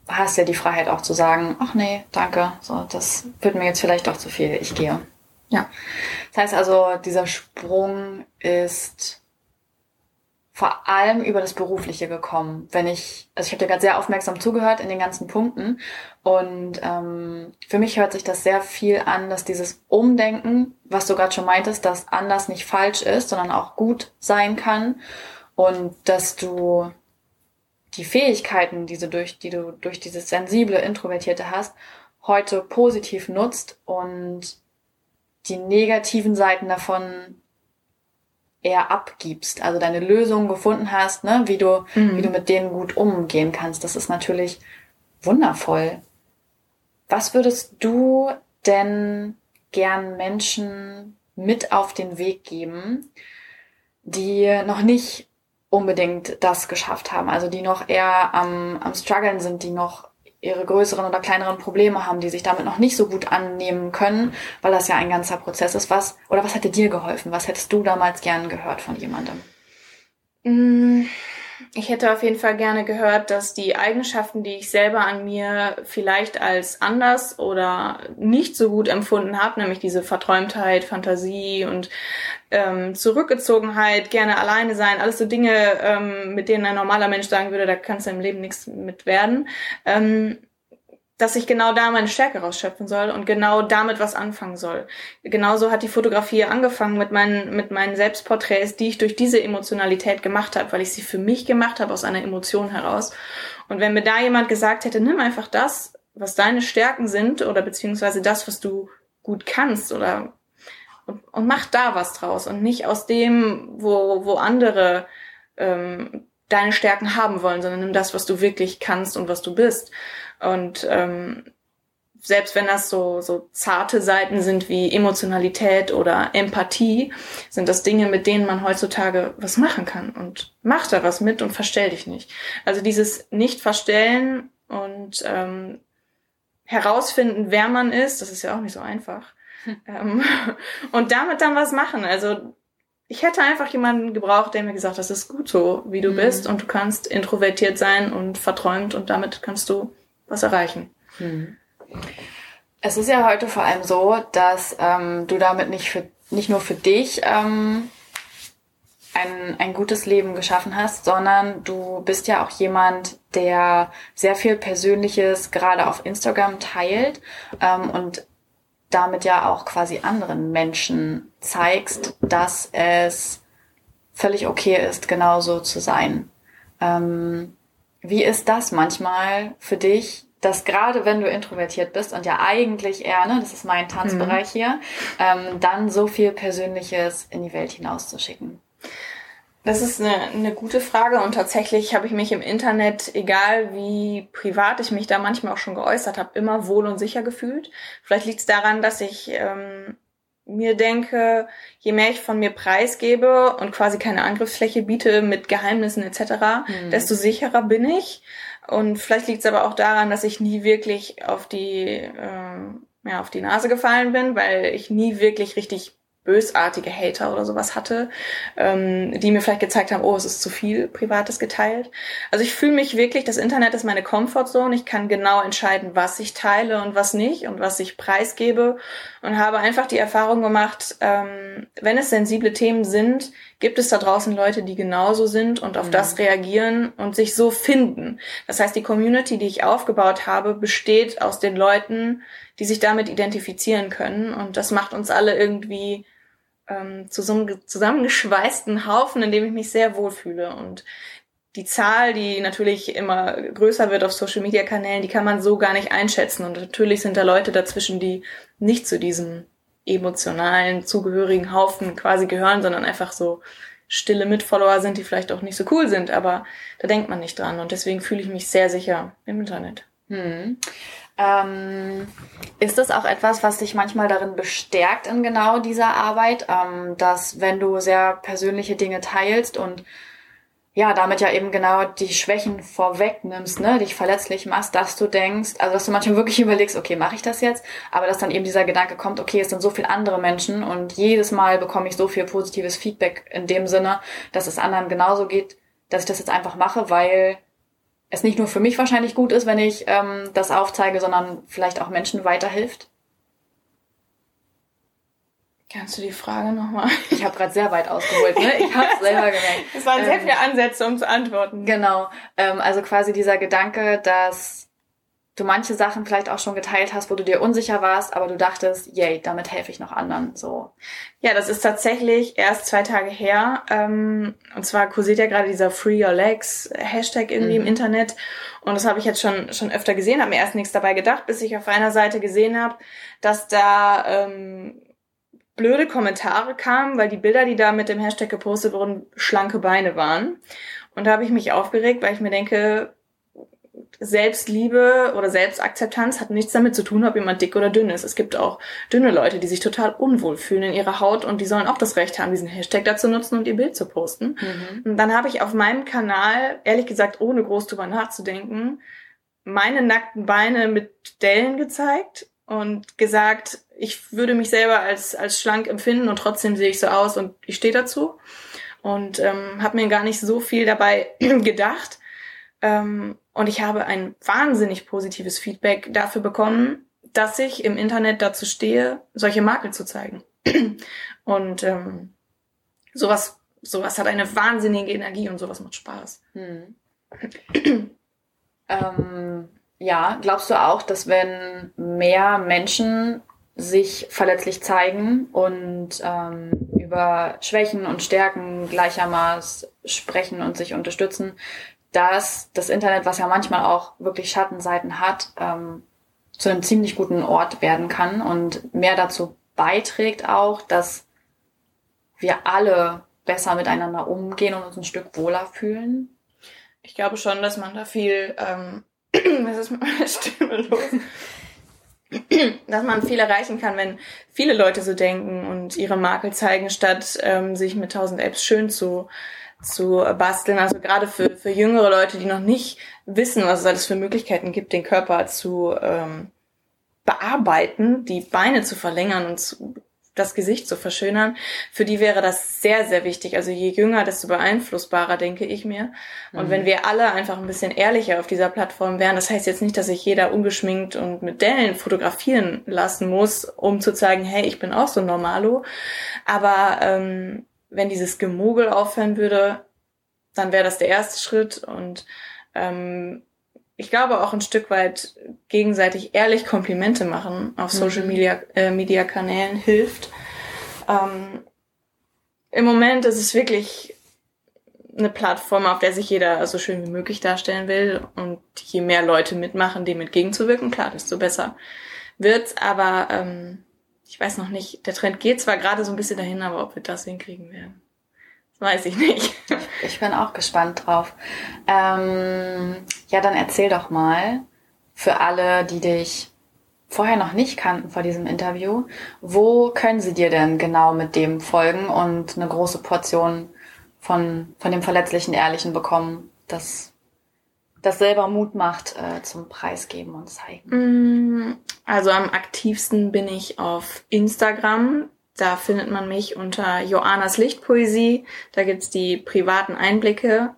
hast ja die Freiheit auch zu sagen, ach nee, danke, so, das wird mir jetzt vielleicht doch zu viel, ich gehe. Ja. Das heißt also, dieser Sprung ist vor allem über das Berufliche gekommen. Wenn ich, also ich habe dir gerade sehr aufmerksam zugehört in den ganzen Punkten und ähm, für mich hört sich das sehr viel an, dass dieses Umdenken, was du gerade schon meintest, dass anders nicht falsch ist, sondern auch gut sein kann und dass du die Fähigkeiten, die du durch, die du durch dieses sensible, introvertierte hast, heute positiv nutzt und die negativen Seiten davon eher abgibst, also deine Lösung gefunden hast, ne, wie du, Mhm. wie du mit denen gut umgehen kannst. Das ist natürlich wundervoll. Was würdest du denn gern Menschen mit auf den Weg geben, die noch nicht unbedingt das geschafft haben, also die noch eher am, am struggeln sind, die noch ihre größeren oder kleineren Probleme haben, die sich damit noch nicht so gut annehmen können, weil das ja ein ganzer Prozess ist. Was oder was hätte dir geholfen? Was hättest du damals gern gehört von jemandem? Mm, Ich hätte auf jeden Fall gerne gehört, dass die Eigenschaften, die ich selber an mir vielleicht als anders oder nicht so gut empfunden habe, nämlich diese Verträumtheit, Fantasie und ähm, Zurückgezogenheit, gerne alleine sein, alles so Dinge, ähm, mit denen ein normaler Mensch sagen würde, da kannst du im Leben nichts mit werden, ähm, dass ich genau da meine Stärke rausschöpfen soll und genau damit was anfangen soll. Genauso hat die Fotografie angefangen mit meinen, mit meinen Selbstporträts, die ich durch diese Emotionalität gemacht habe, weil ich sie für mich gemacht habe aus einer Emotion heraus. Und wenn mir da jemand gesagt hätte, nimm einfach das, was deine Stärken sind oder beziehungsweise das, was du gut kannst oder und, und mach da was draus und nicht aus dem, wo, wo andere ähm, deine Stärken haben wollen, sondern nimm das, was du wirklich kannst und was du bist. Und ähm, selbst wenn das so, so zarte Seiten sind wie Emotionalität oder Empathie, sind das Dinge, mit denen man heutzutage was machen kann. Und mach da was mit und verstell dich nicht. Also dieses Nicht-Verstellen und ähm, herausfinden, wer man ist, das ist ja auch nicht so einfach. Ähm, und damit dann was machen. Also ich hätte einfach jemanden gebraucht, der mir gesagt hat, das ist gut so, wie du Mhm. bist und du kannst introvertiert sein und verträumt und damit kannst du was erreichen. Es ist ja heute vor allem so, dass ähm, du damit nicht für nicht nur für dich ähm, ein, ein gutes Leben geschaffen hast, sondern du bist ja auch jemand, der sehr viel Persönliches gerade auf Instagram teilt ähm, und damit ja auch quasi anderen Menschen zeigst, dass es völlig okay ist, genauso zu sein. Ähm, wie ist das manchmal für dich, dass gerade wenn du introvertiert bist und ja eigentlich eher, ne, das ist mein Tanzbereich hier, ähm, dann so viel Persönliches in die Welt hinauszuschicken? Das ist eine, eine gute Frage und tatsächlich habe ich mich im Internet, egal wie privat ich mich da manchmal auch schon geäußert habe, immer wohl und sicher gefühlt. Vielleicht liegt es daran, dass ich ähm, mir denke, je mehr ich von mir preisgebe und quasi keine Angriffsfläche biete mit Geheimnissen etc., Hm. desto sicherer bin ich. Und vielleicht liegt es aber auch daran, dass ich nie wirklich auf die, ähm, ja, auf die Nase gefallen bin, weil ich nie wirklich richtig bösartige Hater oder sowas hatte, ähm, die mir vielleicht gezeigt haben, oh, es ist zu viel Privates geteilt. Also ich fühle mich wirklich, das Internet ist meine Comfortzone. Ich kann genau entscheiden, was ich teile und was nicht und was ich preisgebe und habe einfach die Erfahrung gemacht, ähm, wenn es sensible Themen sind, gibt es da draußen Leute, die genauso sind und auf Mhm. das reagieren und sich so finden. Das heißt, die Community, die ich aufgebaut habe, besteht aus den Leuten, die sich damit identifizieren können und das macht uns alle irgendwie ähm, zu so einem zusammengeschweißten Haufen, in dem ich mich sehr wohlfühle. Und die Zahl, die natürlich immer größer wird auf Social Media Kanälen, die kann man so gar nicht einschätzen. Und natürlich sind da Leute dazwischen, die nicht zu diesem emotionalen, zugehörigen Haufen quasi gehören, sondern einfach so stille Mitfollower sind, die vielleicht auch nicht so cool sind, aber da denkt man nicht dran. Und deswegen fühle ich mich sehr sicher im Internet. Hm. Ähm, ist das auch etwas, was dich manchmal darin bestärkt in genau dieser Arbeit, ähm, dass wenn du sehr persönliche Dinge teilst und ja, damit ja eben genau die Schwächen vorwegnimmst, ne, dich verletzlich machst, dass du denkst, also dass du manchmal wirklich überlegst, okay, mache ich das jetzt? Aber dass dann eben dieser Gedanke kommt, okay, es sind so viele andere Menschen und jedes Mal bekomme ich so viel positives Feedback in dem Sinne, dass es anderen genauso geht, dass ich das jetzt einfach mache, weil es nicht nur für mich wahrscheinlich gut ist, wenn ich ähm, das aufzeige, sondern vielleicht auch Menschen weiterhilft. Kannst du die Frage nochmal? Ich habe gerade sehr weit ausgeholt, ne? Ich habe selber gemerkt. Es waren sehr Ähm, viele Ansätze, um zu antworten. Genau. Ähm, also quasi dieser Gedanke, dass du manche Sachen vielleicht auch schon geteilt hast, wo du dir unsicher warst, aber du dachtest, yay, damit helfe ich noch anderen. So. Ja, das ist tatsächlich erst zwei Tage her. Ähm, und zwar kursiert ja gerade dieser Free Your Legs Hashtag irgendwie Mhm. im Internet. Und das habe ich jetzt schon, schon öfter gesehen, habe mir erst nichts dabei gedacht, bis ich auf einer Seite gesehen habe, dass da ähm, blöde Kommentare kamen, weil die Bilder, die da mit dem Hashtag gepostet wurden, schlanke Beine waren. Und da habe ich mich aufgeregt, weil ich mir denke, Selbstliebe oder Selbstakzeptanz hat nichts damit zu tun, ob jemand dick oder dünn ist. Es gibt auch dünne Leute, die sich total unwohl fühlen in ihrer Haut und die sollen auch das Recht haben, diesen Hashtag dazu nutzen und ihr Bild zu posten. Mhm. Und dann habe ich auf meinem Kanal, ehrlich gesagt, ohne groß drüber nachzudenken, meine nackten Beine mit Dellen gezeigt und gesagt, ich würde mich selber als, als schlank empfinden und trotzdem sehe ich so aus und ich stehe dazu. Und ähm, habe mir gar nicht so viel dabei gedacht. Ähm, und ich habe ein wahnsinnig positives Feedback dafür bekommen, dass ich im Internet dazu stehe, solche Makel zu zeigen. Und ähm, sowas, sowas hat eine wahnsinnige Energie und sowas macht Spaß. Hm. ähm, ja, glaubst du auch, dass wenn mehr Menschen sich verletzlich zeigen und ähm, über Schwächen und Stärken gleichermaßen sprechen und sich unterstützen, dass das Internet, was ja manchmal auch wirklich Schattenseiten hat, ähm, zu einem ziemlich guten Ort werden kann und mehr dazu beiträgt auch, dass wir alle besser miteinander umgehen und uns ein Stück wohler fühlen? Ich glaube schon, dass man da viel, ähm, was ist mit meiner Stimme los? dass man viel erreichen kann, wenn viele Leute so denken und ihre Makel zeigen, statt ähm, sich mit tausend Apps schön zu zu basteln. Also gerade für, für jüngere Leute, die noch nicht wissen, was es alles für Möglichkeiten gibt, den Körper zu ähm, bearbeiten, die Beine zu verlängern und zu, das Gesicht zu verschönern, für die wäre das sehr, sehr wichtig. Also je jünger, desto beeinflussbarer, denke ich mir. Und mhm. wenn wir alle einfach ein bisschen ehrlicher auf dieser Plattform wären, das heißt jetzt nicht, dass sich jeder ungeschminkt und mit Dellen fotografieren lassen muss, um zu zeigen, hey, ich bin auch so normalo. Aber ähm, wenn dieses Gemogel aufhören würde, dann wäre das der erste Schritt und ähm, ich glaube auch ein Stück weit gegenseitig ehrlich Komplimente machen auf mhm. Social Media, äh, Media Kanälen hilft. Ähm, Im Moment ist es wirklich eine Plattform, auf der sich jeder so schön wie möglich darstellen will und je mehr Leute mitmachen, dem entgegenzuwirken, klar, desto besser wird's. Aber ähm, ich weiß noch nicht, der Trend geht zwar gerade so ein bisschen dahin, aber ob wir das hinkriegen werden, weiß ich nicht. Ich bin auch gespannt drauf. Ähm, ja, dann erzähl doch mal für alle, die dich vorher noch nicht kannten vor diesem Interview, wo können sie dir denn genau mit dem folgen und eine große Portion von, von dem verletzlichen Ehrlichen bekommen, das das selber Mut macht äh, zum Preisgeben und zeigen? Mm, also am aktivsten bin ich auf Instagram. Da findet man mich unter Joannas Lichtpoesie. Da gibt's die privaten Einblicke.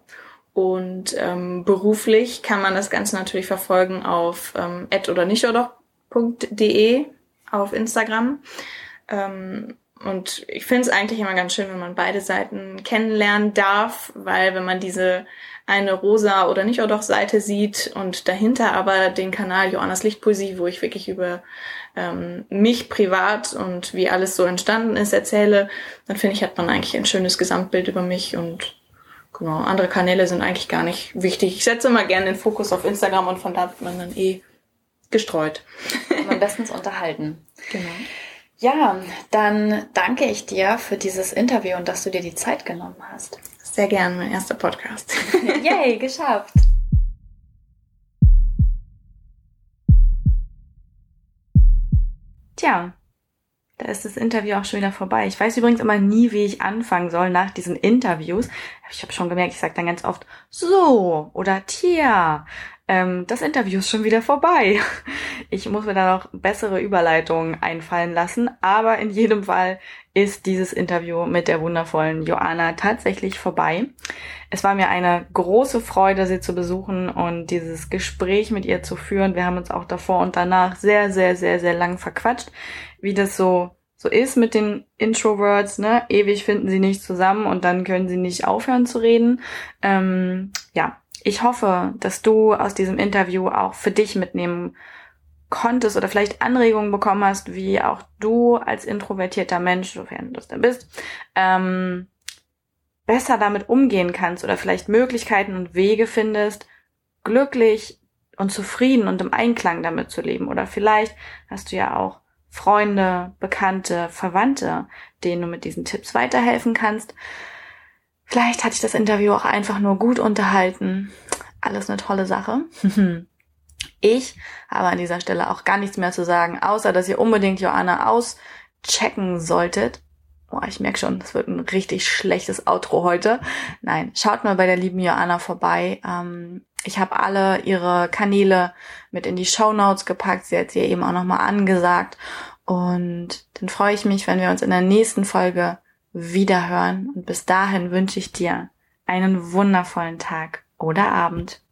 Und ähm, beruflich kann man das Ganze natürlich verfolgen auf ähm, oder nicht oder.de auf Instagram. Ähm, und ich finde es eigentlich immer ganz schön, wenn man beide Seiten kennenlernen darf, weil wenn man diese eine rosa oder nicht auch Seite sieht und dahinter aber den Kanal Joannas Lichtpoesie, wo ich wirklich über ähm, mich privat und wie alles so entstanden ist erzähle, dann finde ich, hat man eigentlich ein schönes Gesamtbild über mich und genau, andere Kanäle sind eigentlich gar nicht wichtig. Ich setze immer gerne den Fokus auf Instagram und von da wird man dann eh gestreut. Am bestens unterhalten. Genau. Ja, dann danke ich dir für dieses Interview und dass du dir die Zeit genommen hast. Sehr gern, mein erster Podcast. Yay, geschafft. Tja, da ist das Interview auch schon wieder vorbei. Ich weiß übrigens immer nie, wie ich anfangen soll nach diesen Interviews. Ich habe schon gemerkt, ich sage dann ganz oft so oder tja ähm, das Interview ist schon wieder vorbei. Ich muss mir da noch bessere Überleitungen einfallen lassen, aber in jedem Fall ist dieses Interview mit der wundervollen Joanna tatsächlich vorbei. Es war mir eine große Freude, sie zu besuchen und dieses Gespräch mit ihr zu führen. Wir haben uns auch davor und danach sehr, sehr, sehr, sehr lang verquatscht, wie das so so ist mit den Introverts, ne? Ewig finden sie nicht zusammen und dann können sie nicht aufhören zu reden. Ähm, ja, ich hoffe, dass du aus diesem Interview auch für dich mitnehmen konntest oder vielleicht Anregungen bekommen hast, wie auch du als introvertierter Mensch, sofern du es denn bist, ähm, besser damit umgehen kannst oder vielleicht Möglichkeiten und Wege findest, glücklich und zufrieden und im Einklang damit zu leben. Oder vielleicht hast du ja auch Freunde, Bekannte, Verwandte, denen du mit diesen Tipps weiterhelfen kannst. Vielleicht hatte ich das Interview auch einfach nur gut unterhalten. Alles eine tolle Sache. Ich habe an dieser Stelle auch gar nichts mehr zu sagen, außer dass ihr unbedingt Joanna auschecken solltet. Boah, ich merke schon, das wird ein richtig schlechtes Outro heute. Nein, schaut mal bei der lieben Joanna vorbei. Ähm, ich habe alle ihre Kanäle mit in die Show Notes gepackt. Sie hat sie eben auch nochmal angesagt. Und dann freue ich mich, wenn wir uns in der nächsten Folge wiederhören. Und bis dahin wünsche ich dir einen wundervollen Tag oder Abend.